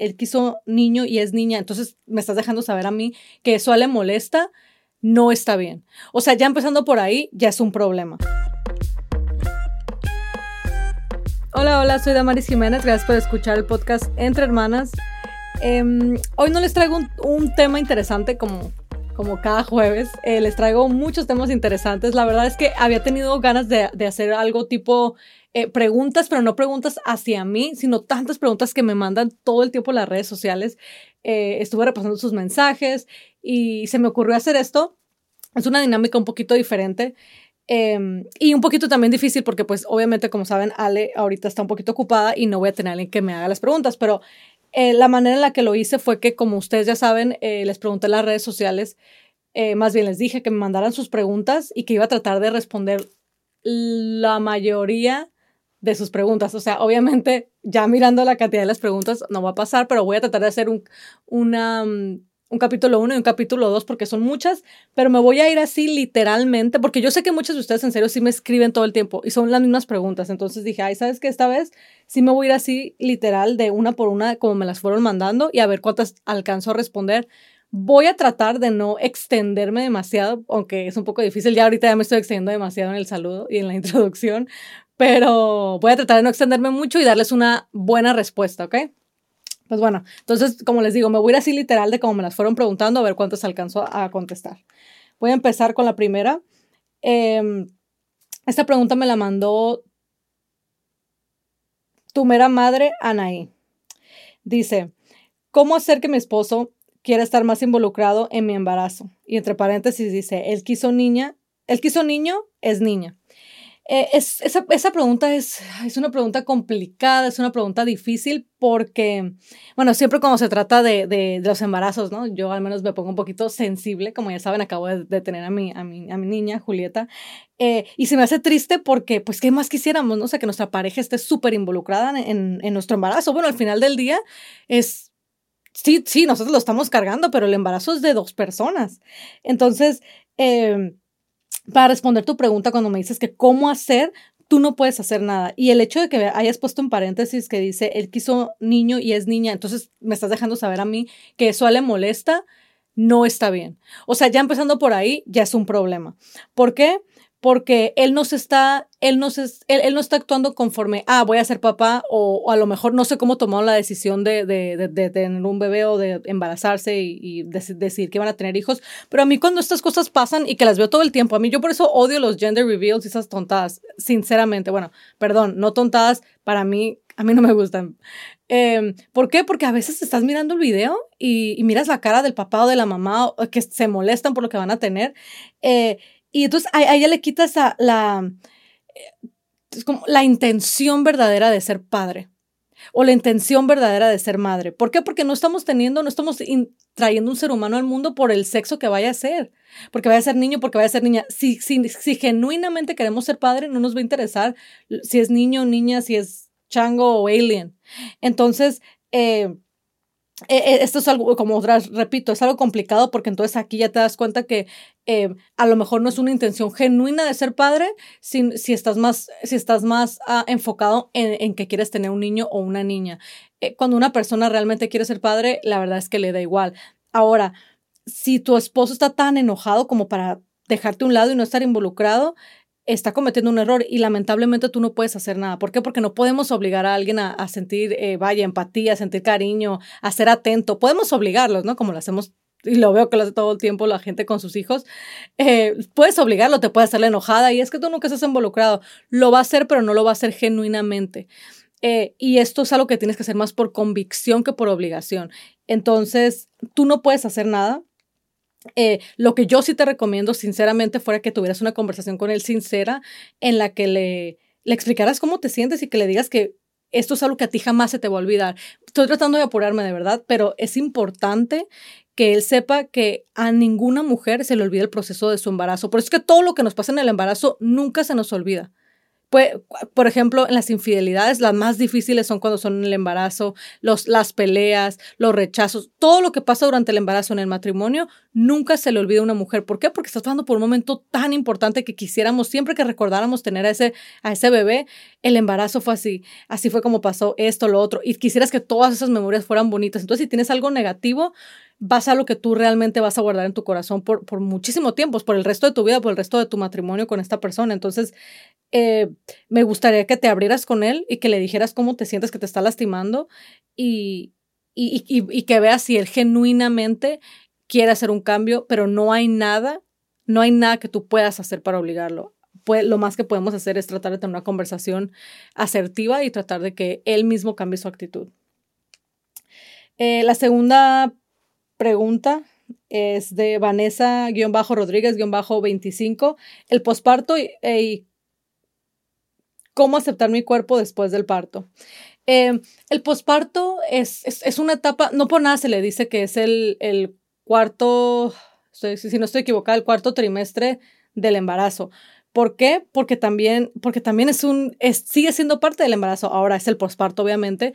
él quiso niño y es niña, entonces me estás dejando saber a mí que eso a le molesta, no está bien. O sea, ya empezando por ahí, ya es un problema. Hola, hola, soy Damaris Jiménez, gracias por escuchar el podcast Entre Hermanas. Em, hoy no les traigo un, tema interesante como, como cada jueves, eh, les traigo muchos temas interesantes. La verdad es que había tenido ganas de, de hacer algo tipo eh, preguntas, pero no preguntas hacia mí, sino tantas preguntas que me mandan todo el tiempo las redes sociales. Eh, estuve repasando sus mensajes y se me ocurrió hacer esto. Es una dinámica un poquito diferente. Em, y un poquito también difícil porque pues obviamente como saben Ale ahorita está un poquito ocupada y no voy a tener a alguien que me haga las preguntas, pero eh, la manera en la que lo hice fue que como ustedes ya saben, les pregunté en las redes sociales, más bien les dije que me mandaran sus preguntas y que iba a tratar de responder la mayoría de sus preguntas. O sea, obviamente, ya mirando la cantidad de las preguntas no va a pasar, pero voy a tratar de hacer un, una, mm, un capítulo 1 y un capítulo 2 porque son muchas, pero me voy a ir así literalmente, porque yo sé que muchos de ustedes en serio sí me escriben todo el tiempo y son las mismas preguntas. Entonces dije, ay, ¿sabes qué? Esta vez sí me voy a ir así literal de una por una como me las fueron mandando y a ver cuántas alcanzo a responder. Voy a tratar de no extenderme demasiado, aunque es un poco difícil. Ya ahorita ya me estoy extendiendo demasiado en el saludo y en la introducción, pero voy a tratar de no extenderme mucho y darles una buena respuesta, ¿ok? Pues bueno, entonces, como les digo, me voy a ir así literal de como me las fueron preguntando a ver cuántas alcanzo a contestar. Voy a empezar con la primera. Em, esta pregunta me la mandó tu mera madre, Anaí. Dice, ¿cómo hacer que mi esposo quiera estar más involucrado en mi embarazo? Y entre paréntesis dice, él quiso niña, él quiso niño, es niña. Eh, es, esa, esa, pregunta es, es una pregunta complicada, es una pregunta difícil porque, bueno, siempre cuando se trata de, de, los embarazos, ¿no? Yo al menos me pongo un poquito sensible, como ya saben, acabo de, tener a mi, a, mi, a mi niña, Julieta, eh, y se me hace triste porque, pues, ¿qué más quisiéramos, no? O sea, que nuestra pareja esté súper involucrada en, en, nuestro embarazo. Bueno, al final del día es sí, sí, nosotros lo estamos cargando, pero el embarazo es de dos personas. Entonces, eh, para responder tu pregunta cuando me dices que cómo hacer, tú no puedes hacer nada. Y el hecho de que hayas puesto en paréntesis que dice, él quiso niño y es niña, entonces me estás dejando saber a mí que eso le molesta, no está bien. O sea, ya empezando por ahí, ya es un problema. ¿Por qué? Porque él no se está, él no se, él, no está actuando conforme, ah, voy a ser papá, o, a lo mejor no sé cómo tomó la decisión de, de, tener un bebé o de embarazarse y, y decidir que van a tener hijos, pero a mí cuando estas cosas pasan y que las veo todo el tiempo, a mí yo por eso odio los gender reveals y esas tontadas, sinceramente, bueno, perdón, no tontadas, para mí, a mí no me gustan. Eh, ¿Por qué? Porque a veces estás mirando el video y, miras la cara del papá o de la mamá que se molestan por lo que van a tener. Eh, y entonces a, ella le quitas la, es como la intención verdadera de ser padre o la intención verdadera de ser madre. ¿Por qué? Porque no estamos teniendo, no estamos trayendo un ser humano al mundo por el sexo que vaya a ser, porque vaya a ser niño, porque vaya a ser niña. Si, si, si genuinamente queremos ser padre, no nos va a interesar si es niño o niña, si es chango o alien. Entonces, eh, e, e, esto es algo, como otras, repito, es algo complicado porque entonces aquí ya te das cuenta que eh, a lo mejor no es una intención genuina de ser padre si, si estás más, si estás más ah, enfocado en, en, que quieres tener un niño o una niña. Eh, cuando una persona realmente quiere ser padre, la verdad es que le da igual. Ahora, si tu esposo está tan enojado como para dejarte a un lado y no estar involucrado, está cometiendo un error y lamentablemente tú no puedes hacer nada. ¿Por qué? Porque no podemos obligar a alguien a, sentir, eh, vaya, empatía, a sentir cariño, a ser atento. Podemos obligarlos, ¿no? Como lo hacemos y lo veo que lo hace todo el tiempo la gente con sus hijos, eh, puedes obligarlo, te puede hacerle enojada y es que tú nunca estás involucrado. Lo va a hacer, pero no lo va a hacer genuinamente. Eh, y esto es algo que tienes que hacer más por convicción que por obligación. Entonces, tú no puedes hacer nada, eh, lo que yo sí te recomiendo, sinceramente, fuera que tuvieras una conversación con él sincera en la que le, le explicaras cómo te sientes y que le digas que esto es algo que a ti jamás se te va a olvidar. Estoy tratando de apurarme de verdad, pero es importante que él sepa que a ninguna mujer se le olvida el proceso de su embarazo. Por eso es que todo lo que nos pasa en el embarazo nunca se nos olvida. Pues, por ejemplo, en las infidelidades, las más difíciles son cuando son en el embarazo, los, las peleas, los rechazos, todo lo que pasa durante el embarazo en el matrimonio, nunca se le olvida a una mujer. ¿Por qué? Porque estás pasando por un momento tan importante que quisiéramos, siempre que recordáramos tener a ese, a ese bebé, el embarazo fue así, así fue como pasó esto, lo otro, y quisieras que todas esas memorias fueran bonitas. Entonces, si tienes algo negativo, vas a lo que tú realmente vas a guardar en tu corazón por, por muchísimo tiempo, por el resto de tu vida, por el resto de tu matrimonio con esta persona. Entonces, eh, me gustaría que te abrieras con él y que le dijeras cómo te sientes que te está lastimando y, y, y, que veas si él genuinamente quiere hacer un cambio, pero no hay nada, no hay nada que tú puedas hacer para obligarlo. Lo más que podemos hacer es tratar de tener una conversación asertiva y tratar de que él mismo cambie su actitud. Eh, la segunda pregunta es de Vanessa-Rodríguez-25. El posparto y, cómo aceptar mi cuerpo después del parto. Eh, el posparto es, es, una etapa, no por nada se le dice que es el, el cuarto, si no estoy equivocada, el cuarto trimestre del embarazo. ¿Por qué? Porque también, porque también es un, sigue siendo parte del embarazo. Ahora es el posparto, obviamente,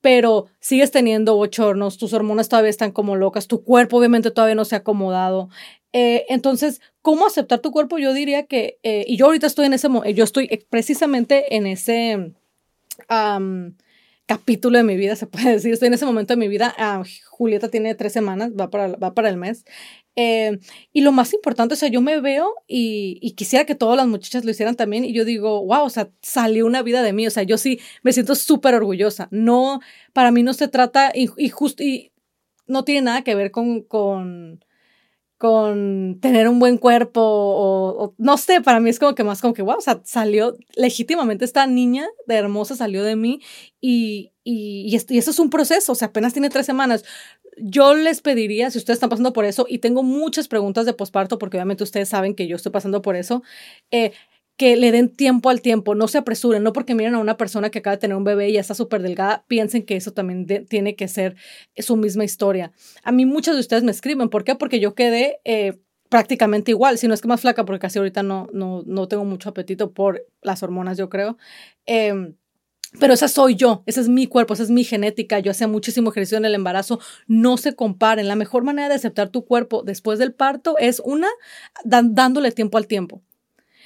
pero sigues teniendo bochornos, tus hormonas todavía están como locas, tu cuerpo obviamente todavía no se ha acomodado. Eh, entonces, ¿cómo aceptar tu cuerpo? Yo diría que, eh, y yo ahorita estoy en ese, yo estoy precisamente en ese capítulo de mi vida, se puede decir, estoy en ese momento de mi vida. Ah, Julieta tiene tres semanas, va para, va para el mes. Eh, y lo más importante, o sea, yo me veo y, quisiera que todas las muchachas lo hicieran también y yo digo, wow, o sea, salió una vida de mí, o sea, yo sí me siento súper orgullosa. No, para mí no se trata, y, y no tiene nada que ver con, con, con tener un buen cuerpo o, no sé, para mí es como que más como que, wow, o sea, salió legítimamente esta niña de hermosa salió de mí y, y, y, y eso es un proceso, o sea, apenas tiene tres semanas yo les pediría, si ustedes están pasando por eso, y tengo muchas preguntas de posparto, porque obviamente ustedes saben que yo estoy pasando por eso, eh, que le den tiempo al tiempo, no se apresuren, no porque miren a una persona que acaba de tener un bebé y ya está súper delgada, piensen que eso también tiene que ser su misma historia. A mí muchas de ustedes me escriben, ¿por qué? Porque yo quedé eh, prácticamente igual, si no es que más flaca, porque casi ahorita no, no, no tengo mucho apetito por las hormonas, yo creo. Eh, pero esa soy yo, ese es mi cuerpo, esa es mi genética. Yo hacía muchísimo ejercicio en el embarazo. No se comparen. La mejor manera de aceptar tu cuerpo después del parto es una, dándole tiempo al tiempo.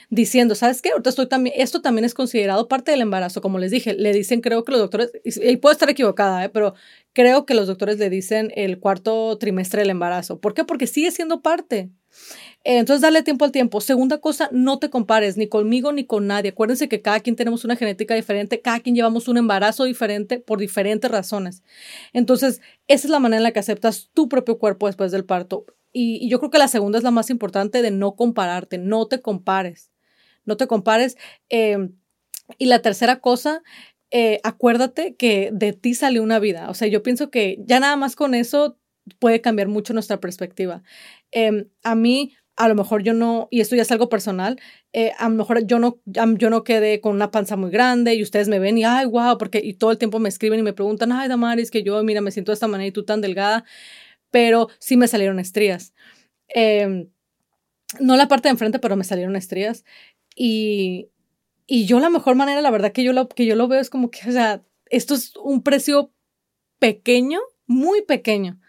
Diciendo, ¿sabes qué? Ahorita estoy también, esto también es considerado parte del embarazo. Como les dije, le dicen, creo que los doctores, y puedo estar equivocada, ¿eh? pero creo que los doctores le dicen el cuarto trimestre del embarazo. ¿Por qué? Porque sigue siendo parte. Eh, entonces, dale tiempo al tiempo. Segunda cosa, no te compares ni conmigo ni con nadie. Acuérdense que cada quien tenemos una genética diferente, cada quien llevamos un embarazo diferente por diferentes razones. Entonces, esa es la manera en la que aceptas tu propio cuerpo después del parto. Y, yo creo que la segunda es la más importante de no compararte, no te compares, no te compares. Eh, y la tercera cosa, eh, acuérdate que de ti salió una vida. O sea, yo pienso que ya nada más con eso puede cambiar mucho nuestra perspectiva. Em, a mí, a lo mejor yo no, y esto ya es algo personal, eh, a lo mejor yo no, yo no quedé con una panza muy grande y ustedes me ven y, ay, wow, porque y todo el tiempo me escriben y me preguntan, ay, Damaris, que yo, mira, me siento de esta manera y tú tan delgada, pero sí me salieron estrías. Em, no la parte de enfrente, pero me salieron estrías. Y, y yo la mejor manera, la verdad que yo lo, que yo lo veo es como que, o sea, esto es un precio pequeño, muy pequeño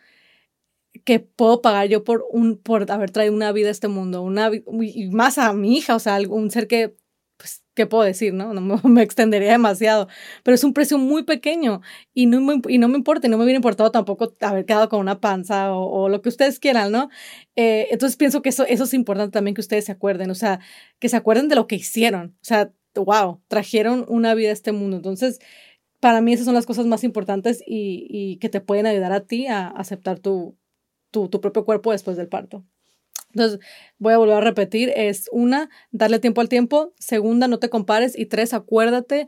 que puedo pagar yo por, un, por haber traído una vida a este mundo, una, y más a mi hija, o sea, un ser que, pues, ¿qué puedo decir? No, no me, extendería demasiado, pero es un precio muy pequeño y no, me, y no me importa, y no me hubiera importado tampoco haber quedado con una panza o, lo que ustedes quieran, ¿no? Eh, entonces pienso que eso, eso es importante también que ustedes se acuerden, o sea, que se acuerden de lo que hicieron, o sea, wow, trajeron una vida a este mundo, entonces para mí esas son las cosas más importantes y, y que te pueden ayudar a ti a aceptar tu, tu, propio cuerpo después del parto. Entonces, voy a volver a repetir, es una, darle tiempo al tiempo, segunda, no te compares y tres, acuérdate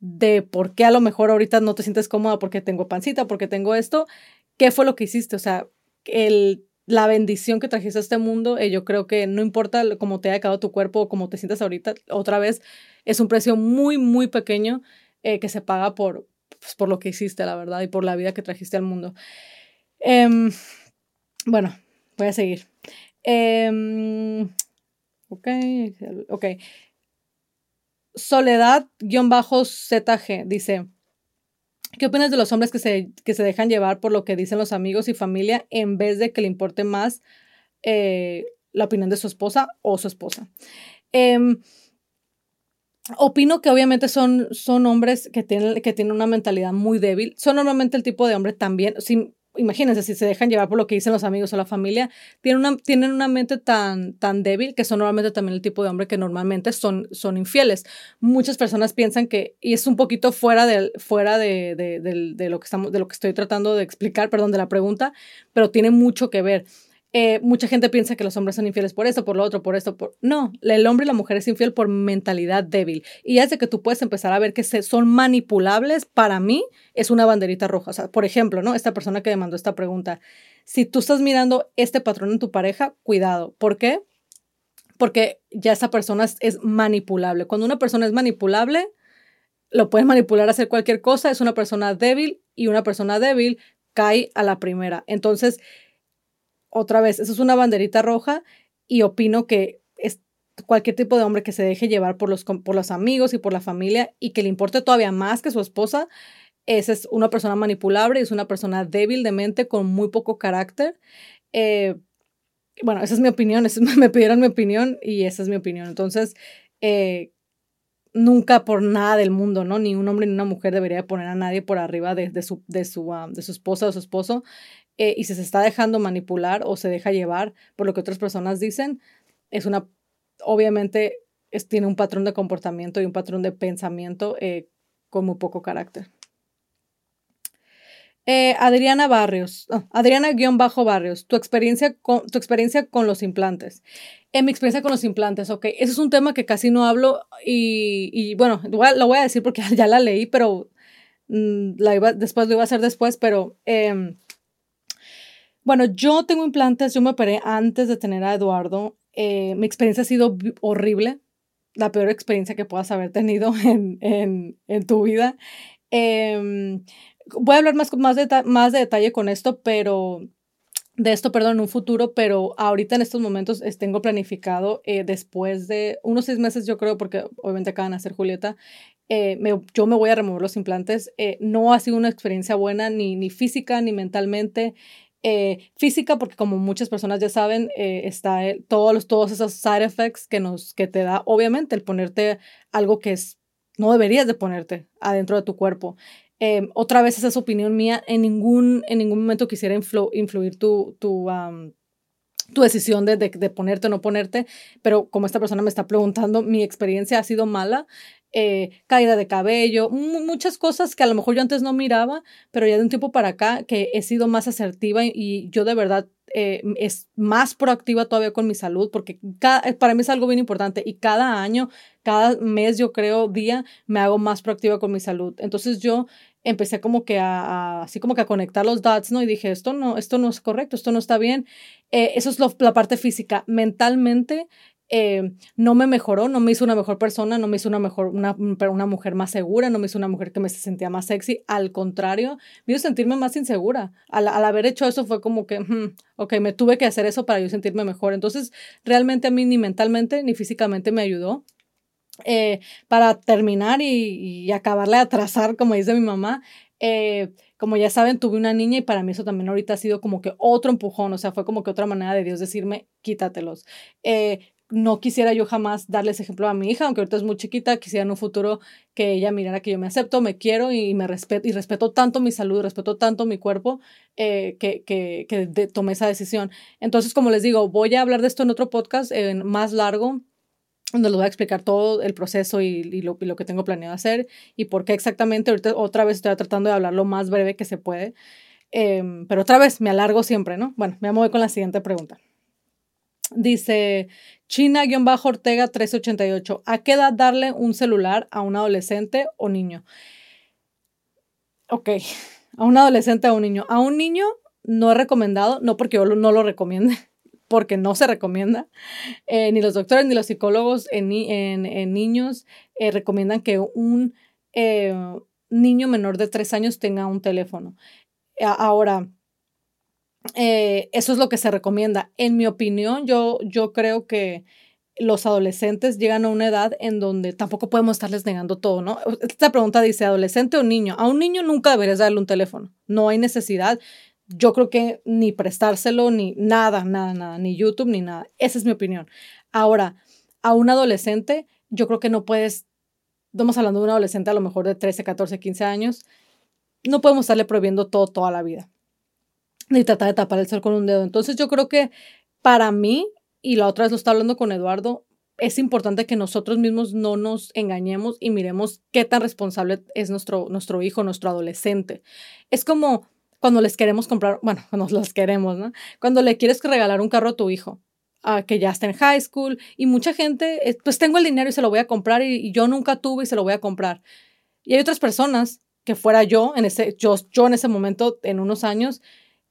de por qué a lo mejor ahorita no te sientes cómoda porque tengo pancita, porque tengo esto, qué fue lo que hiciste, o sea, el, la bendición que trajiste a este mundo, eh, yo creo que no importa cómo te haya quedado tu cuerpo o cómo te sientas ahorita, otra vez es un precio muy, muy pequeño eh, que se paga por, pues, por lo que hiciste, la verdad, y por la vida que trajiste al mundo. Em, bueno, voy a seguir. Eh, ok, ok. Soledad-ZG dice, ¿qué opinas de los hombres que se, que se dejan llevar por lo que dicen los amigos y familia en vez de que le importe más eh, la opinión de su esposa o su esposa? Em, opino que obviamente son, son hombres que tienen, que tienen una mentalidad muy débil. Son normalmente el tipo de hombre también, imagínense, si se dejan llevar por lo que dicen los amigos o la familia, tienen una, tienen una mente tan, tan débil que son normalmente también el tipo de hombre que normalmente son, son infieles. Muchas personas piensan que, y es un poquito fuera, de, fuera de, de, de, lo que estamos, de lo que estoy tratando de explicar, perdón, de la pregunta, pero tiene mucho que ver. Eh, mucha gente piensa que los hombres son infieles por eso, por lo otro, por esto, por... No, el hombre y la mujer es infiel por mentalidad débil. Y de que tú puedes empezar a ver que se, son manipulables, para mí es una banderita roja. O sea, por ejemplo, ¿no? Esta persona que me mandó esta pregunta, si tú estás mirando este patrón en tu pareja, cuidado. ¿Por qué? Porque ya esa persona es, es manipulable. Cuando una persona es manipulable, lo pueden manipular a hacer cualquier cosa, es una persona débil y una persona débil cae a la primera. Entonces, otra vez, eso es una banderita roja y opino que es cualquier tipo de hombre que se deje llevar por los, por los amigos y por la familia y que le importe todavía más que su esposa, esa es una persona manipulable, es una persona débil de mente con muy poco carácter. Eh, bueno, esa es mi opinión, me pidieron mi opinión y esa es mi opinión. Entonces, eh, nunca por nada del mundo, ¿no? Ni un hombre ni una mujer debería poner a nadie por arriba de, su, de, su, ah, de su esposa o su esposo. Eh, y si se está dejando manipular o se deja llevar por lo que otras personas dicen, es una, obviamente, tiene un patrón de comportamiento y un patrón de pensamiento eh, con muy poco carácter. Eh, Adriana Barrios, Adriana-Barrios, tu experiencia, con, tu experiencia con los implantes. En mi experiencia con los implantes, ok, ese es un tema que casi no hablo y, bueno, lo voy a decir porque ya la leí, pero mm, la después lo iba a hacer después, pero em, bueno, yo tengo implantes, yo me operé antes de tener a Eduardo. Eh, mi experiencia ha sido horrible, la peor experiencia que puedas haber tenido en, en, tu vida. Em, voy a hablar más, más, de, más de detalle con esto, pero de esto, perdón, en un futuro, pero ahorita en estos momentos tengo planificado eh, después de unos seis meses, yo creo, porque obviamente acaban de hacer Julieta, eh, yo me voy a remover los implantes. no ha sido una experiencia buena ni, ni física ni mentalmente. Eh, física, porque como muchas personas ya saben, eh, está todos, los, todos esos side effects que, nos, que te da, obviamente, el ponerte algo que es, no deberías de ponerte adentro de tu cuerpo. Eh, otra vez esa es opinión mía, en ningún, en ningún momento quisiera influir tu, tu, tu decisión de, de, de, ponerte o no ponerte, pero como esta persona me está preguntando, mi experiencia ha sido mala, eh, caída de cabello, muchas cosas que a lo mejor yo antes no miraba, pero ya de un tiempo para acá que he sido más asertiva y, yo de verdad eh, es más proactiva todavía con mi salud, porque eh, para mí es algo bien importante y cada año, cada mes, yo creo, día, me hago más proactiva con mi salud. Entonces yo empecé como que a, así como que a conectar los dots, ¿no? Y dije, esto no, esto no es correcto, esto no está bien. eso es la parte física. Mentalmente, eh, no me mejoró, no me hizo una mejor persona, no me hizo una, mejor, una, una mujer más segura, no me hizo una mujer que me sentía más sexy, al contrario, me hizo sentirme más insegura. Al, al haber hecho eso fue como que, hmm, ok, me tuve que hacer eso para yo sentirme mejor. Entonces, realmente a mí ni mentalmente ni físicamente me ayudó. Eh, para terminar y, y, acabarle de atrasar, como dice mi mamá, eh, como ya saben, tuve una niña y para mí eso también ahorita ha sido como que otro empujón, o sea, fue como que otra manera de Dios decirme, quítatelos. Eh, no quisiera yo jamás darles ejemplo a mi hija, aunque ahorita es muy chiquita, quisiera en un futuro que ella mirara que yo me acepto, me quiero y me respeto, y respeto tanto mi salud, respeto tanto mi cuerpo, eh, que, que, tomé esa decisión. Entonces, como les digo, voy a hablar de esto en otro podcast más largo, donde les voy a explicar todo el proceso y, lo, lo, que tengo planeado hacer y por qué exactamente. Ahorita otra vez estoy tratando de hablar lo más breve que se puede, em, pero otra vez me alargo siempre, ¿no? Bueno, me voy con la siguiente pregunta. Dice China-Ortega 388. ¿A qué edad darle un celular a un adolescente o niño? Ok, a un adolescente o un niño. A un niño no es recomendado, no porque yo no lo recomiende, porque no se recomienda. Eh, ni los doctores ni los psicólogos en, en, niños eh, recomiendan que un eh, niño menor de tres años tenga un teléfono. Ahora, eh, eso es lo que se recomienda. En mi opinión, yo, yo creo que los adolescentes llegan a una edad en donde tampoco podemos estarles negando todo, ¿no? Esta pregunta dice, ¿adolescente o niño? A un niño nunca deberías darle un teléfono, no hay necesidad. Yo creo que ni prestárselo, ni nada, nada, nada, ni YouTube, ni nada. Esa es mi opinión. Ahora, a un adolescente, yo creo que no puedes, estamos hablando de un adolescente a lo mejor de 13, 14, 15 años, no podemos estarle prohibiendo todo toda la vida, ni tratar de tapar el sol con un dedo. Entonces yo creo que para mí y la otra vez lo estaba hablando con Eduardo, es importante que nosotros mismos no nos engañemos y miremos qué tan responsable es nuestro, nuestro hijo, nuestro adolescente. Es como cuando les queremos comprar, bueno, cuando los queremos, ¿no? Cuando le quieres regalar un carro a tu hijo, que ya está en high school, y mucha gente, eh, pues tengo el dinero y se lo voy a comprar, y, y, yo nunca tuve y se lo voy a comprar. Y hay otras personas que fuera yo, en ese, yo, yo en ese momento, en unos años,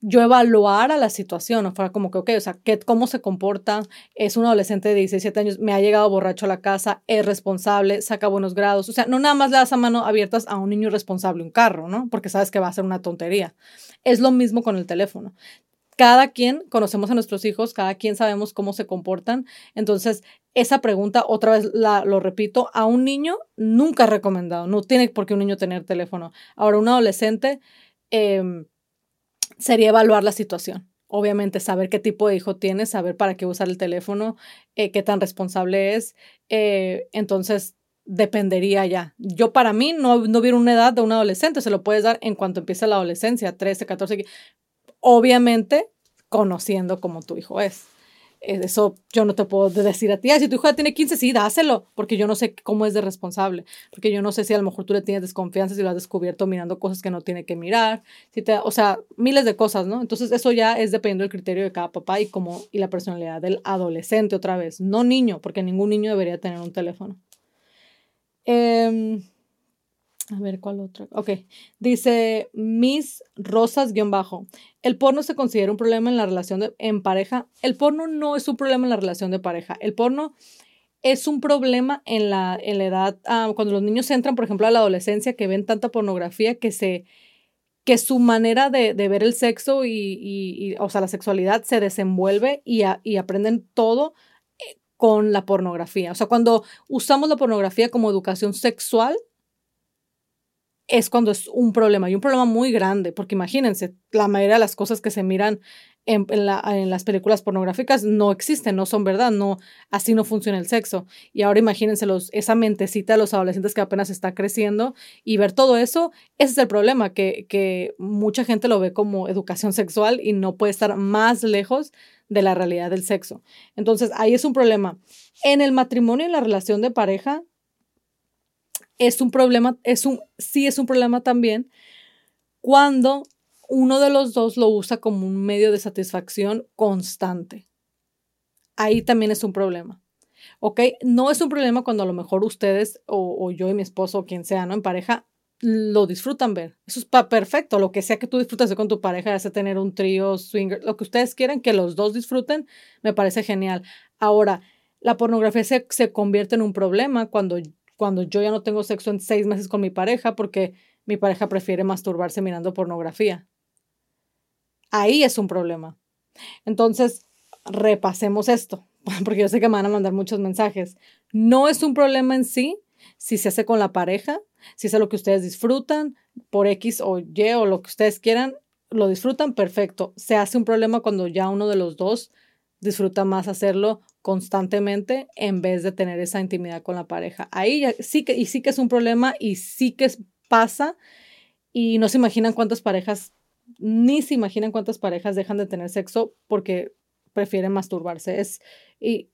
yo evaluar a la situación, o fuera como que, ok, o sea, ¿qué, ¿cómo se comporta? Es un adolescente de 17 años, me ha llegado borracho a la casa, es responsable, saca buenos grados. O sea, no nada más le das a mano abiertas a un niño irresponsable un carro, ¿no? Porque sabes que va a ser una tontería. Es lo mismo con el teléfono. Cada quien conocemos a nuestros hijos, cada quien sabemos cómo se comportan. Entonces, esa pregunta, otra vez la, lo repito, a un niño nunca recomendado. No tiene por qué un niño tener teléfono. Ahora, un adolescente... Eh, sería evaluar la situación. Obviamente, saber qué tipo de hijo tienes, saber para qué usar el teléfono, eh, qué tan responsable es. Eh, entonces, dependería ya. Yo para mí no, no hubiera una edad de un adolescente, se lo puedes dar en cuanto empiece la adolescencia, 13, 14, obviamente conociendo cómo tu hijo es. Eh, eso yo no te puedo decir a ti, si tu hijo ya tiene 15, sí, dáselo, porque yo no sé cómo es de responsable, porque yo no sé si a lo mejor tú le tienes desconfianza, si lo has descubierto mirando cosas que no tiene que mirar, si te, o sea, miles de cosas, ¿no? Entonces eso ya es dependiendo del criterio de cada papá y como y la personalidad del adolescente otra vez, no niño, porque ningún niño debería tener un teléfono. Eh, a ver, ¿cuál otro? Ok. Dice Miss Rosas-bajo. El porno se considera un problema en la relación de, en pareja. El porno no es un problema en la relación de pareja. El porno es un problema en la, en la edad, ah, cuando los niños entran, por ejemplo, a la adolescencia, que ven tanta pornografía que se que su manera de, ver el sexo y, o sea, la sexualidad se desenvuelve y, y aprenden todo eh, con la pornografía. O sea, cuando usamos la pornografía como educación sexual, es cuando es un problema y un problema muy grande, porque imagínense, la mayoría de las cosas que se miran en, las películas pornográficas no existen, no son verdad, no, así no funciona el sexo. Y ahora imagínense los, esa mentecita de los adolescentes que apenas está creciendo y ver todo eso, ese es el problema, que, que mucha gente lo ve como educación sexual y no puede estar más lejos de la realidad del sexo. Entonces, ahí es un problema. En el matrimonio, en la relación de pareja, es un problema, es un, sí es un problema también cuando uno de los dos lo usa como un medio de satisfacción constante. Ahí también es un problema. ¿Ok? No es un problema cuando a lo mejor ustedes o, yo y mi esposo o quien sea, ¿no? En pareja, lo disfrutan ver. Eso es perfecto. Lo que sea que tú disfrutes con tu pareja, ya sea tener un trío, swinger, lo que ustedes quieran que los dos disfruten, me parece genial. Ahora, la pornografía se, se convierte en un problema cuando cuando yo ya no tengo sexo en seis meses con mi pareja porque mi pareja prefiere masturbarse mirando pornografía. Ahí es un problema. Entonces, repasemos esto, porque yo sé que me van a mandar muchos mensajes. No es un problema en sí si se hace con la pareja, si es lo que ustedes disfrutan, por X o Y o lo que ustedes quieran, lo disfrutan, perfecto. Se hace un problema cuando ya uno de los dos disfruta más hacerlo constantemente en vez de tener esa intimidad con la pareja. Ahí sí que, y sí que es un problema y sí que pasa y no se imaginan cuántas parejas, ni se imaginan cuántas parejas dejan de tener sexo porque prefieren masturbarse. Es, y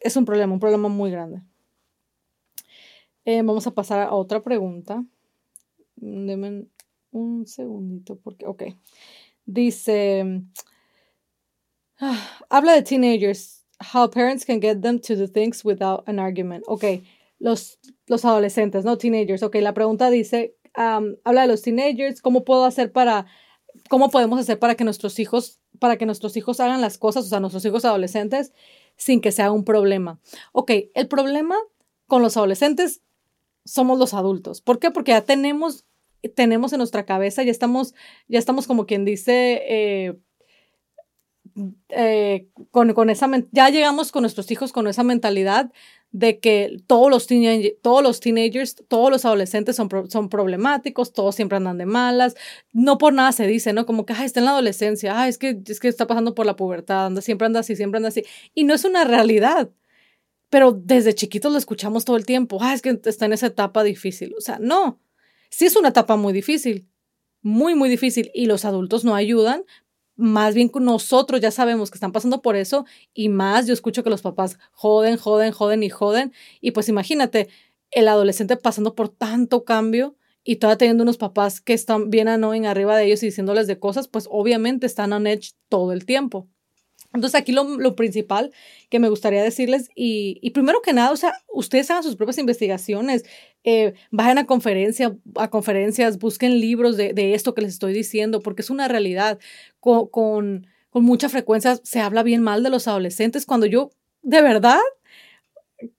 es un problema, un problema muy grande. Eh, vamos a pasar a otra pregunta. Denme un segundito porque, ok. Dice, ah, habla de teenagers how parents can get them to do things without an argument. Ok, los, los adolescentes, no teenagers. Ok, la pregunta dice, habla de los teenagers, ¿cómo puedo hacer para, cómo podemos hacer para que nuestros hijos, para que nuestros hijos hagan las cosas, o sea, nuestros hijos adolescentes, sin que sea un problema? Ok, el problema con los adolescentes somos los adultos. ¿Por qué? Porque ya tenemos, tenemos en nuestra cabeza, ya estamos, ya estamos como quien dice, eh, eh, con, con, esa, ya llegamos con nuestros hijos con esa mentalidad de que todos los, todos los teenagers, todos los adolescentes son, son problemáticos, todos siempre andan de malas, no por nada se dice, ¿no? Como que, ay, está en la adolescencia, ay, es que, es que está pasando por la pubertad, anda, siempre anda así, siempre anda así, y no es una realidad, pero desde chiquitos lo escuchamos todo el tiempo, ay, es que está en esa etapa difícil, o sea, no, sí es una etapa muy difícil, muy, muy difícil, y los adultos no ayudan, más bien nosotros ya sabemos que están pasando por eso y más yo escucho que los papás joden, joden, joden y joden. Y pues imagínate, el adolescente pasando por tanto cambio y todavía teniendo unos papás que están bien annoying arriba de ellos y diciéndoles de cosas, pues obviamente están on edge todo el tiempo. Entonces aquí lo, principal que me gustaría decirles, y, primero que nada, o sea, ustedes hagan sus propias investigaciones, eh, vayan a, conferencia, a conferencias, busquen libros de, esto que les estoy diciendo, porque es una realidad. Con, con, mucha frecuencia se habla bien mal de los adolescentes cuando yo, de verdad,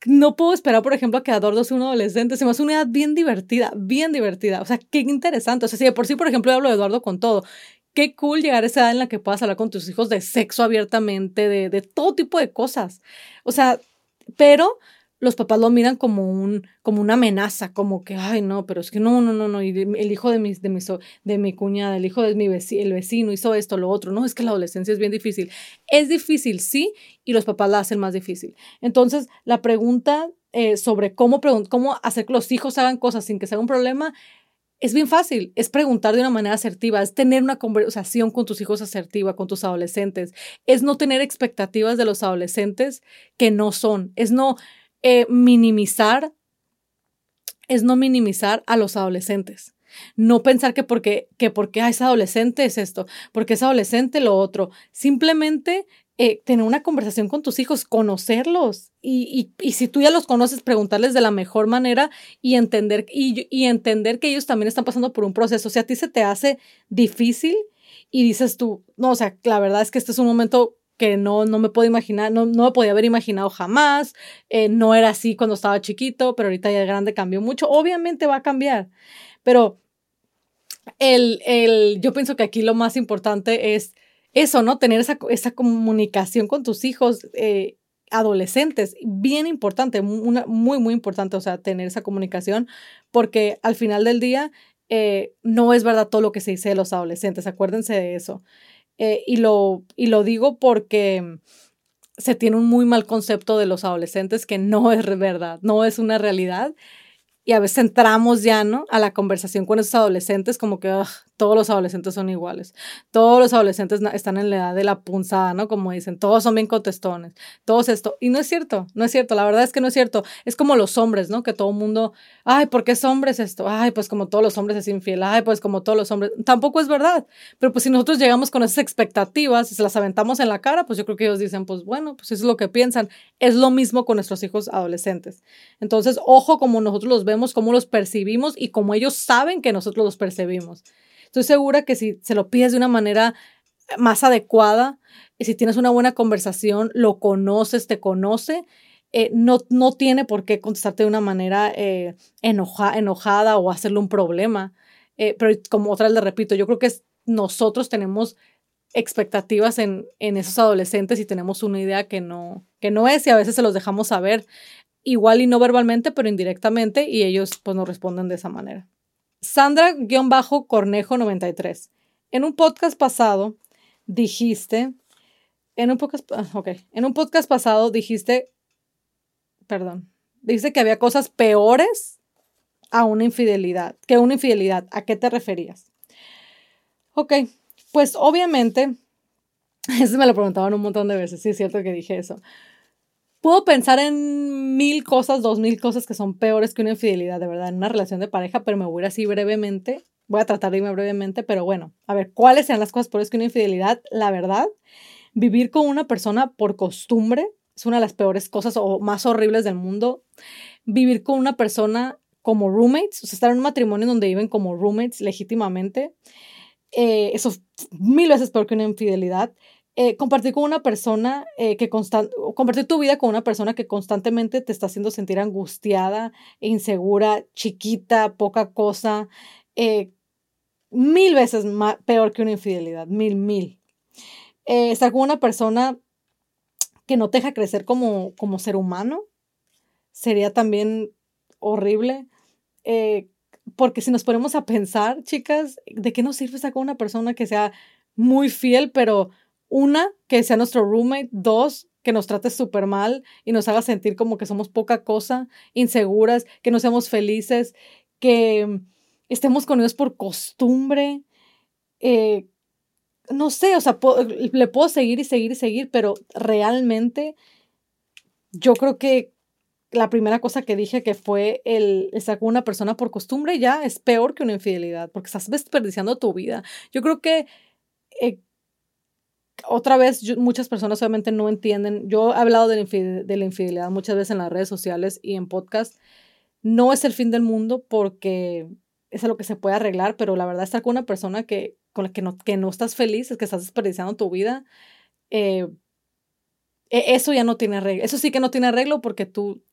no puedo esperar, por ejemplo, a que Adordo sea un adolescente. Se me hace una edad bien divertida, bien divertida. O sea, qué interesante. O sea, si de por sí, por ejemplo, yo hablo de Eduardo con todo, qué cool llegar a esa edad en la que puedas hablar con tus hijos de sexo abiertamente, de, todo tipo de cosas. O sea, pero los papás lo miran como, un, como una amenaza, como que, ay, no, pero es que no, no, no, no, y el hijo de mi, de de mi cuñada, el hijo de mi vecino, el vecino hizo esto, lo otro, no, es que la adolescencia es bien difícil. Es difícil, sí, y los papás la hacen más difícil. Entonces, la pregunta eh, sobre cómo, cómo hacer que los hijos hagan cosas sin que sea un problema es bien fácil, es preguntar de una manera asertiva, es tener una conversación con tus hijos asertiva, con tus adolescentes, es no tener expectativas de los adolescentes que no son, es no eh, minimizar, es no minimizar a los adolescentes. No pensar que porque, que porque es adolescente es esto, porque es adolescente lo otro. Simplemente eh, tener una conversación con tus hijos, conocerlos y, y, si tú ya los conoces, preguntarles de la mejor manera y entender, y, y, entender que ellos también están pasando por un proceso. Si a ti se te hace difícil y dices tú, no, o sea, la verdad es que este es un momento que no, no me puedo imaginar, no, no me podía haber imaginado jamás, eh, no era así cuando estaba chiquito, pero ahorita ya grande cambió mucho, obviamente va a cambiar, pero el, el, yo pienso que aquí lo más importante es eso, ¿no? Tener esa, esa comunicación con tus hijos eh, adolescentes, bien importante, una, muy, muy importante, o sea, tener esa comunicación, porque al final del día eh, no es verdad todo lo que se dice de los adolescentes, acuérdense de eso. Eh, y, lo, y lo digo porque se tiene un muy mal concepto de los adolescentes que no es verdad, no es una realidad. Y a veces entramos ya, ¿no? A la conversación con esos adolescentes como que, todos los adolescentes son iguales. Todos los adolescentes están en la edad de la punzada, ¿no? Como dicen, todos son bien contestones, todos esto. Y no es cierto, no es cierto, la verdad es que no es cierto. Es como los hombres, ¿no? Que todo el mundo, ay, ¿por qué es hombres esto? Ay, pues como todos los hombres es infiel, ay, pues como todos los hombres. Tampoco es verdad. Pero pues si nosotros llegamos con esas expectativas y se las aventamos en la cara, pues yo creo que ellos dicen, pues bueno, pues eso es lo que piensan. Es lo mismo con nuestros hijos adolescentes. Entonces, ojo como nosotros los vemos, cómo los percibimos y cómo ellos saben que nosotros los percibimos. Estoy segura que si se lo pides de una manera más adecuada, y si tienes una buena conversación, lo conoces, te conoce, eh, no, no tiene por qué contestarte de una manera eh, enojada o hacerle un problema. Eh, pero como otra vez le repito, yo creo que nosotros tenemos expectativas en, en, esos adolescentes y tenemos una idea que no, que no es y a veces se los dejamos saber igual y no verbalmente, pero indirectamente y ellos pues nos responden de esa manera. Sandra-Cornejo93. En un podcast pasado dijiste, en un podcast, ah, ok, en un podcast pasado dijiste, perdón, dijiste que había cosas peores a una infidelidad, que una infidelidad. ¿A qué te referías? Ok, pues obviamente, eso me lo preguntaban un montón de veces, sí es cierto que dije eso. Puedo pensar en mil cosas, dos mil cosas que son peores que una infidelidad, de verdad, en una relación de pareja, pero me voy a ir así brevemente. Voy a tratar de irme brevemente, pero bueno, a ver, ¿cuáles sean las cosas peores que una infidelidad? La verdad, vivir con una persona por costumbre es una de las peores cosas o más horribles del mundo. Vivir con una persona como roommates, o sea, estar en un matrimonio donde viven como roommates legítimamente, eh, eso es mil veces peor que una infidelidad. Eh, compartir con una persona eh, que compartir tu vida con una persona que constantemente te está haciendo sentir angustiada, insegura, chiquita, poca cosa, eh, mil veces peor que una infidelidad, mil, mil. Estar con una persona que no te deja crecer como, como ser humano sería también horrible. Porque si nos ponemos a pensar, chicas, ¿de qué nos sirve estar con una persona que sea muy fiel, pero una, que sea nuestro roommate, dos, que nos trate súper mal y nos haga sentir como que somos poca cosa, inseguras, que no seamos felices, que estemos con ellos por costumbre. Eh, no sé, o sea, le puedo seguir y seguir y seguir, pero realmente yo creo que la primera cosa que dije que fue el estar con una persona por costumbre ya es peor que una infidelidad, porque estás desperdiciando tu vida. Yo creo que eh, otra vez muchas personas obviamente no entienden. Yo he hablado de la, infidelidad muchas veces en las redes sociales y en podcast. No es el fin del mundo porque es algo que se puede arreglar, pero la verdad estar con una persona que, con la que no, que no estás feliz, es que estás desperdiciando tu vida, eh, e, eso ya no tiene arreglo. Eso sí que no tiene arreglo porque tú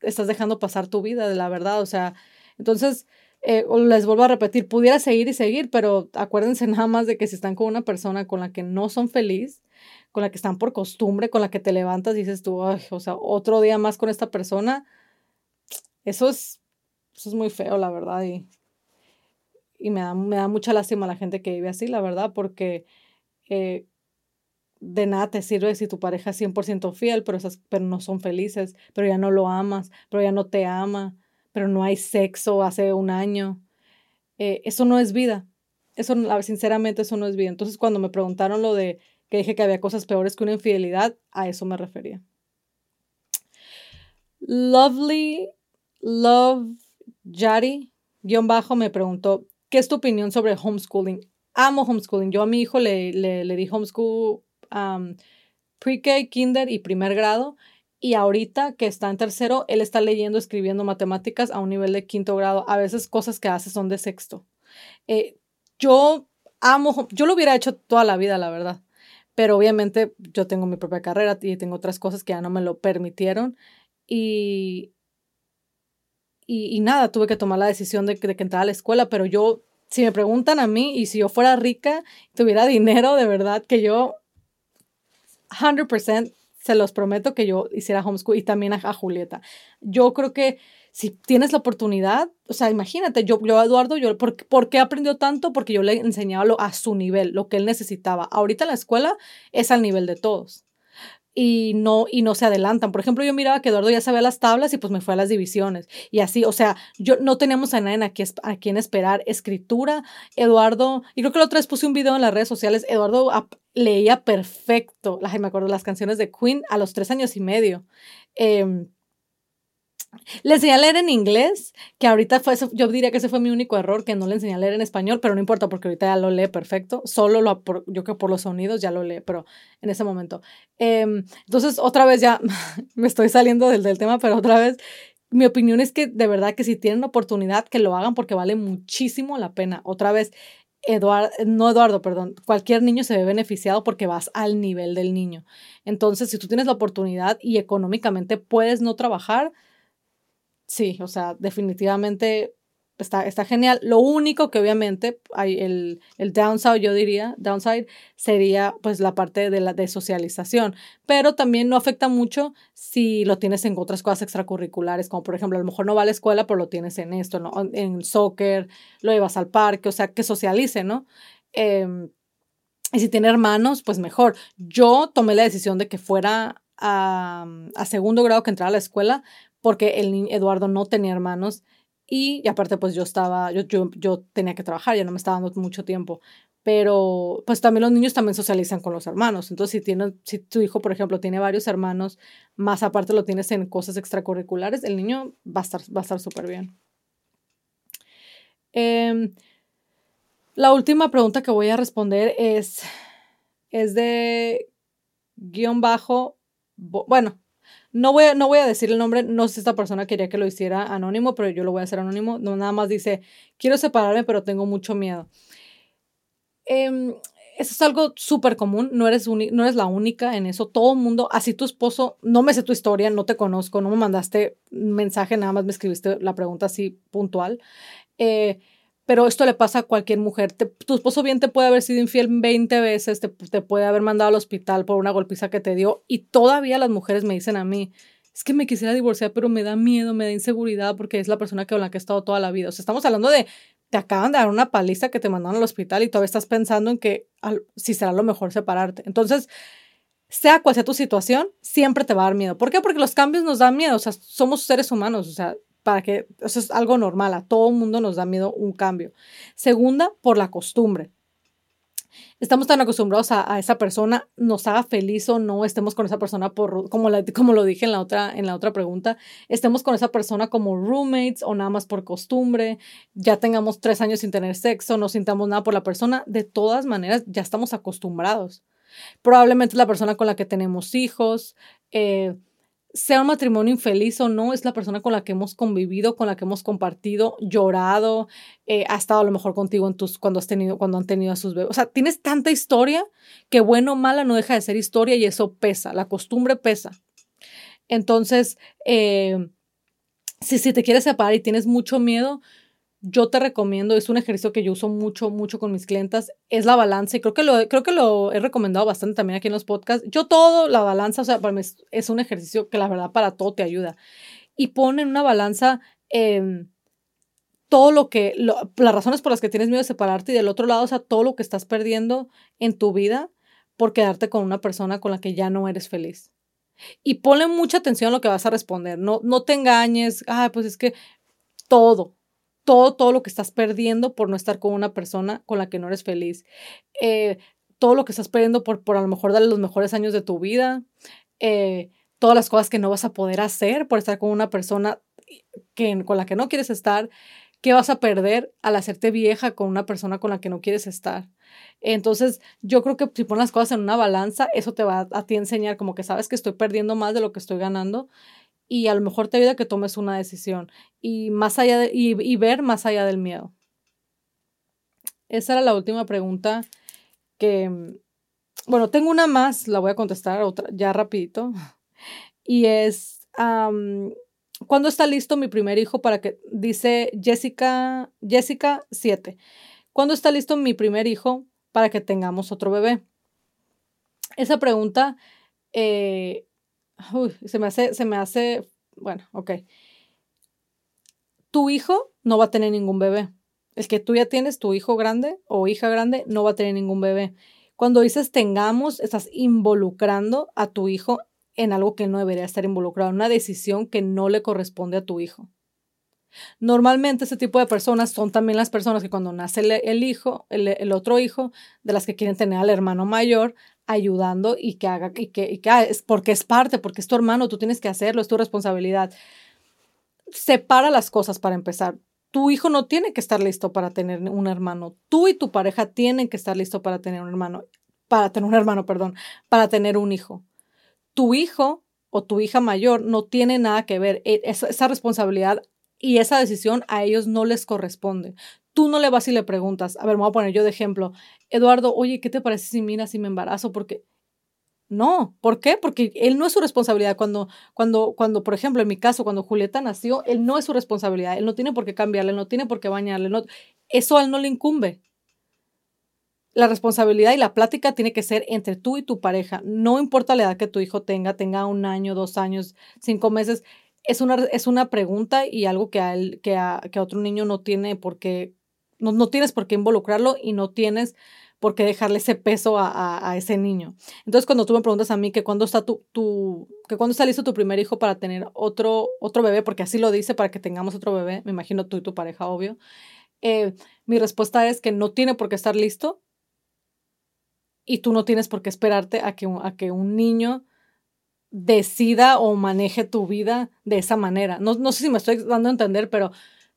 estás dejando pasar tu vida, de la verdad. O sea, entonces, eh, les vuelvo a repetir, pudiera seguir y seguir, pero acuérdense nada más de que si están con una persona con la que no son feliz, con la que están por costumbre, con la que te levantas y dices tú, o sea, otro día más con esta persona, eso es, eso es muy feo, la verdad. Y, y me, da, me da mucha lástima la gente que vive así, la verdad, porque eh, de nada te sirve si tu pareja es 100% fiel, pero, esas, pero no son felices, pero ya no lo amas, pero ya no te ama, pero no hay sexo hace un año. Eh, eso no es vida. Eso, sinceramente, eso no es vida. Entonces, cuando me preguntaron lo de que dije que había cosas peores que una infidelidad, a eso me refería. Lovely, Love, Yari, guion bajo, me preguntó, ¿qué es tu opinión sobre homeschooling? Amo homeschooling. Yo a mi hijo le, le, le di homeschool pre-K, kinder y primer grado. Y ahorita que está en tercero, él está leyendo, escribiendo matemáticas a un nivel de quinto grado. A veces cosas que hace son de sexto. Eh, yo amo, yo lo hubiera hecho toda la vida, la verdad. Pero obviamente yo tengo mi propia carrera y tengo otras cosas que ya no me lo permitieron. Y, y, nada, tuve que tomar la decisión de, de que entrara a la escuela. Pero yo, si me preguntan a mí y si yo fuera rica, tuviera dinero, de verdad, que yo 100% se los prometo que yo hiciera homeschool y también a, Julieta. Yo creo que si tienes la oportunidad, o sea, imagínate, yo, yo Eduardo, yo, ¿por, ¿por, qué aprendió tanto? Porque yo le enseñaba lo, a su nivel, lo que él necesitaba. Ahorita la escuela es al nivel de todos y no, y no se adelantan. Por ejemplo, yo miraba que Eduardo ya sabía las tablas y pues me fue a las divisiones. Y así, o sea, yo no teníamos a nadie a, a quien esperar. Escritura, Eduardo, y creo que la otra vez puse un video en las redes sociales, Eduardo leía perfecto, me acuerdo, las canciones de Queen a los tres años y medio. Eh, le enseñé a leer en inglés, que ahorita fue, yo diría que ese fue mi único error, que no le enseñé a leer en español, pero no importa porque ahorita ya lo lee perfecto, solo lo, yo que por los sonidos ya lo lee, pero en ese momento. Em, entonces, otra vez ya me estoy saliendo del tema, pero otra vez, mi opinión es que de verdad que si tienen oportunidad, que lo hagan porque vale muchísimo la pena. Otra vez, Eduardo, no Eduardo, perdón, cualquier niño se ve beneficiado porque vas al nivel del niño. Entonces, si tú tienes la oportunidad y económicamente puedes no trabajar, sí, o sea, definitivamente está, está genial. Lo único que obviamente hay el, el downside, yo diría, downside sería pues la parte de la de socialización, pero también no afecta mucho si lo tienes en otras cosas extracurriculares, como por ejemplo, a lo mejor no va a la escuela, pero lo tienes en esto, ¿no? En soccer, lo llevas al parque, o sea, que socialice, ¿no? Em, y si tiene hermanos, pues mejor. Yo tomé la decisión de que fuera a, a segundo grado que entrara a la escuela porque el Eduardo no tenía hermanos y, aparte pues yo estaba, yo, yo, yo tenía que trabajar, ya no me estaba dando mucho tiempo, pero pues también los niños también socializan con los hermanos, entonces si, si tu hijo, por ejemplo, tiene varios hermanos, más aparte lo tienes en cosas extracurriculares, el niño va a estar va a estar súper bien. Em, la última pregunta que voy a responder es, es de guion bajo, bueno, no voy, no voy a decir el nombre, no sé si esta persona quería que lo hiciera anónimo, pero yo lo voy a hacer anónimo. No, nada más dice, quiero separarme, pero tengo mucho miedo. Eh, eso es algo súper común, no eres, no eres la única en eso, todo el mundo, así tu esposo, no me sé tu historia, no te conozco, no me mandaste mensaje, nada más me escribiste la pregunta así puntual, eh, pero esto le pasa a cualquier mujer. tu esposo bien te puede haber sido infiel 20 veces, te, puede haber mandado al hospital por una golpiza que te dio y todavía las mujeres me dicen a mí, es que me quisiera divorciar, pero me da miedo, me da inseguridad porque es la persona con la que he estado toda la vida. O sea, estamos hablando de, te acaban de dar una paliza que te mandaron al hospital y todavía estás pensando en que si será lo mejor separarte. Entonces, sea cual sea tu situación, siempre te va a dar miedo. ¿Por qué? Porque los cambios nos dan miedo. O sea, somos seres humanos. O sea, para que eso es algo normal. A todo mundo nos da miedo un cambio. Segunda, por la costumbre estamos tan acostumbrados a, esa persona, nos haga feliz o no, estemos con esa persona por, como, como lo dije en la, otra, en la otra pregunta, estemos con esa persona como roommates o nada más por costumbre, ya tengamos tres años sin tener sexo, no sintamos nada por la persona, de todas maneras ya estamos acostumbrados. Probablemente la persona con la que tenemos hijos, eh, sea un matrimonio infeliz o no, es la persona con la que hemos convivido, con la que hemos compartido, llorado, eh, ha estado a lo mejor contigo en tus, cuando, has tenido, cuando han tenido a sus bebés. O sea, tienes tanta historia que bueno o mala no deja de ser historia y eso pesa, la costumbre pesa. Entonces, eh, si, si te quieres separar y tienes mucho miedo, yo te recomiendo, es un ejercicio que yo uso mucho, mucho con mis clientas, es la balanza y creo que lo, creo que lo he recomendado bastante también aquí en los podcasts. Yo todo, la balanza, o sea, para mí es, un ejercicio que la verdad para todo te ayuda. Y pon en una balanza em, todo lo que, las razones por las que tienes miedo de separarte y del otro lado, o sea, todo lo que estás perdiendo en tu vida por quedarte con una persona con la que ya no eres feliz. Y ponle mucha atención a lo que vas a responder. No, no te engañes. Ah, pues es que todo, todo, todo lo que estás perdiendo por no estar con una persona con la que no eres feliz. Eh, todo lo que estás perdiendo por, por a lo mejor darle los mejores años de tu vida. Eh, todas las cosas que no vas a poder hacer por estar con una persona que, con la que no quieres estar. ¿Qué vas a perder al hacerte vieja con una persona con la que no quieres estar? Entonces, yo creo que si pones las cosas en una balanza, eso te va a, a ti enseñar como que sabes que estoy perdiendo más de lo que estoy ganando y a lo mejor te ayuda a que tomes una decisión y, más allá de, y, ver más allá del miedo. Esa era la última pregunta que, bueno, tengo una más, la voy a contestar otra, ya rapidito. Y es, ¿cuándo está listo mi primer hijo para que, dice Jessica, Jessica 7, ¿cuándo está listo mi primer hijo para que tengamos otro bebé? Esa pregunta eh, se me hace, se me hace, bueno, ok. Tu hijo no va a tener ningún bebé. El que tú ya tienes, tu hijo grande o hija grande, no va a tener ningún bebé. Cuando dices tengamos, estás involucrando a tu hijo en algo que no debería estar involucrado, una decisión que no le corresponde a tu hijo. Normalmente ese tipo de personas son también las personas que cuando nace el, hijo, el, el, otro hijo, de las que quieren tener al hermano mayor, ayudando y que haga, y que, y que ah, es porque es parte, porque es tu hermano, tú tienes que hacerlo, es tu responsabilidad. Separa las cosas para empezar. Tu hijo no tiene que estar listo para tener un hermano. Tú y tu pareja tienen que estar listo para tener un hermano, para tener un hermano, perdón, para tener un hijo. Tu hijo o tu hija mayor no tiene nada que ver. E, esa, esa responsabilidad y esa decisión a ellos no les corresponde. Tú no le vas y le preguntas, a ver, me voy a poner yo de ejemplo, Eduardo, oye, ¿qué te parece si mira si me embarazo? Porque no, ¿por qué? Porque él no es su responsabilidad. Cuando, cuando, cuando, por ejemplo, en mi caso, cuando Julieta nació, él no es su responsabilidad. Él no tiene por qué cambiarle, no tiene por qué bañarle. No, eso a él no le incumbe. La responsabilidad y la plática tiene que ser entre tú y tu pareja. No importa la edad que tu hijo tenga, tenga un año, dos años, cinco meses. Es una, es una pregunta y algo que a, él, que, a, que a otro niño no tiene por qué no, tienes por qué involucrarlo y no tienes por qué dejarle ese peso a, ese niño. Entonces, cuando tú me preguntas a mí que cuándo está tu, tu, que cuándo está listo tu primer hijo para tener otro, otro bebé, porque así lo dice, para que tengamos otro bebé, me imagino tú y tu pareja, obvio. Eh, mi respuesta es que no tiene por qué estar listo y tú no tienes por qué esperarte a que, a que un niño decida o maneje tu vida de esa manera. No, no sé si me estoy dando a entender, pero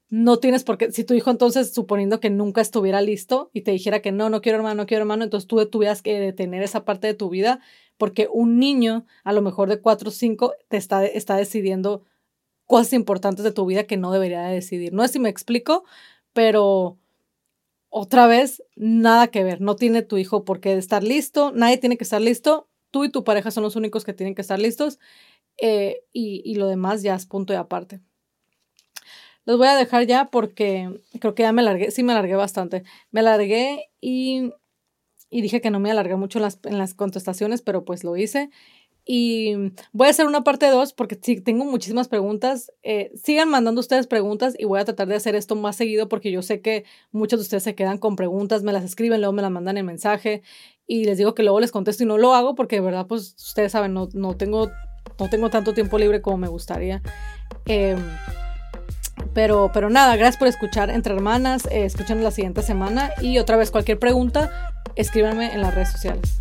no tienes por qué, si tu hijo entonces, suponiendo que nunca estuviera listo y te dijera que no, no quiero hermano, no quiero hermano, entonces tú tuvieras que detener esa parte de tu vida porque un niño, a lo mejor de 4 o 5, te está, está decidiendo cosas importantes de tu vida que no debería de decidir. No sé si me explico, pero otra vez, nada que ver. No tiene tu hijo por qué estar listo, nadie tiene que estar listo. Tú y tu pareja son los únicos que tienen que estar listos eh, y, y lo demás ya es punto y aparte. los voy a dejar ya porque creo que ya me alargué, sí me alargué bastante. Me alargué y, y dije que no me alargué mucho en las, contestaciones, pero pues lo hice. Y voy a hacer una parte 2 porque sí, tengo muchísimas preguntas. Eh, sigan mandando ustedes preguntas y voy a tratar de hacer esto más seguido porque yo sé que muchos de ustedes se quedan con preguntas, me las escriben, luego me las mandan en mensaje y les digo que luego les contesto y no lo hago porque de verdad, pues ustedes saben, no, no, tengo, no tengo tanto tiempo libre como me gustaría. Em, pero, pero nada, gracias por escuchar Entre Hermanas. Eh, escuchen la siguiente semana y otra vez cualquier pregunta, escríbanme en las redes sociales.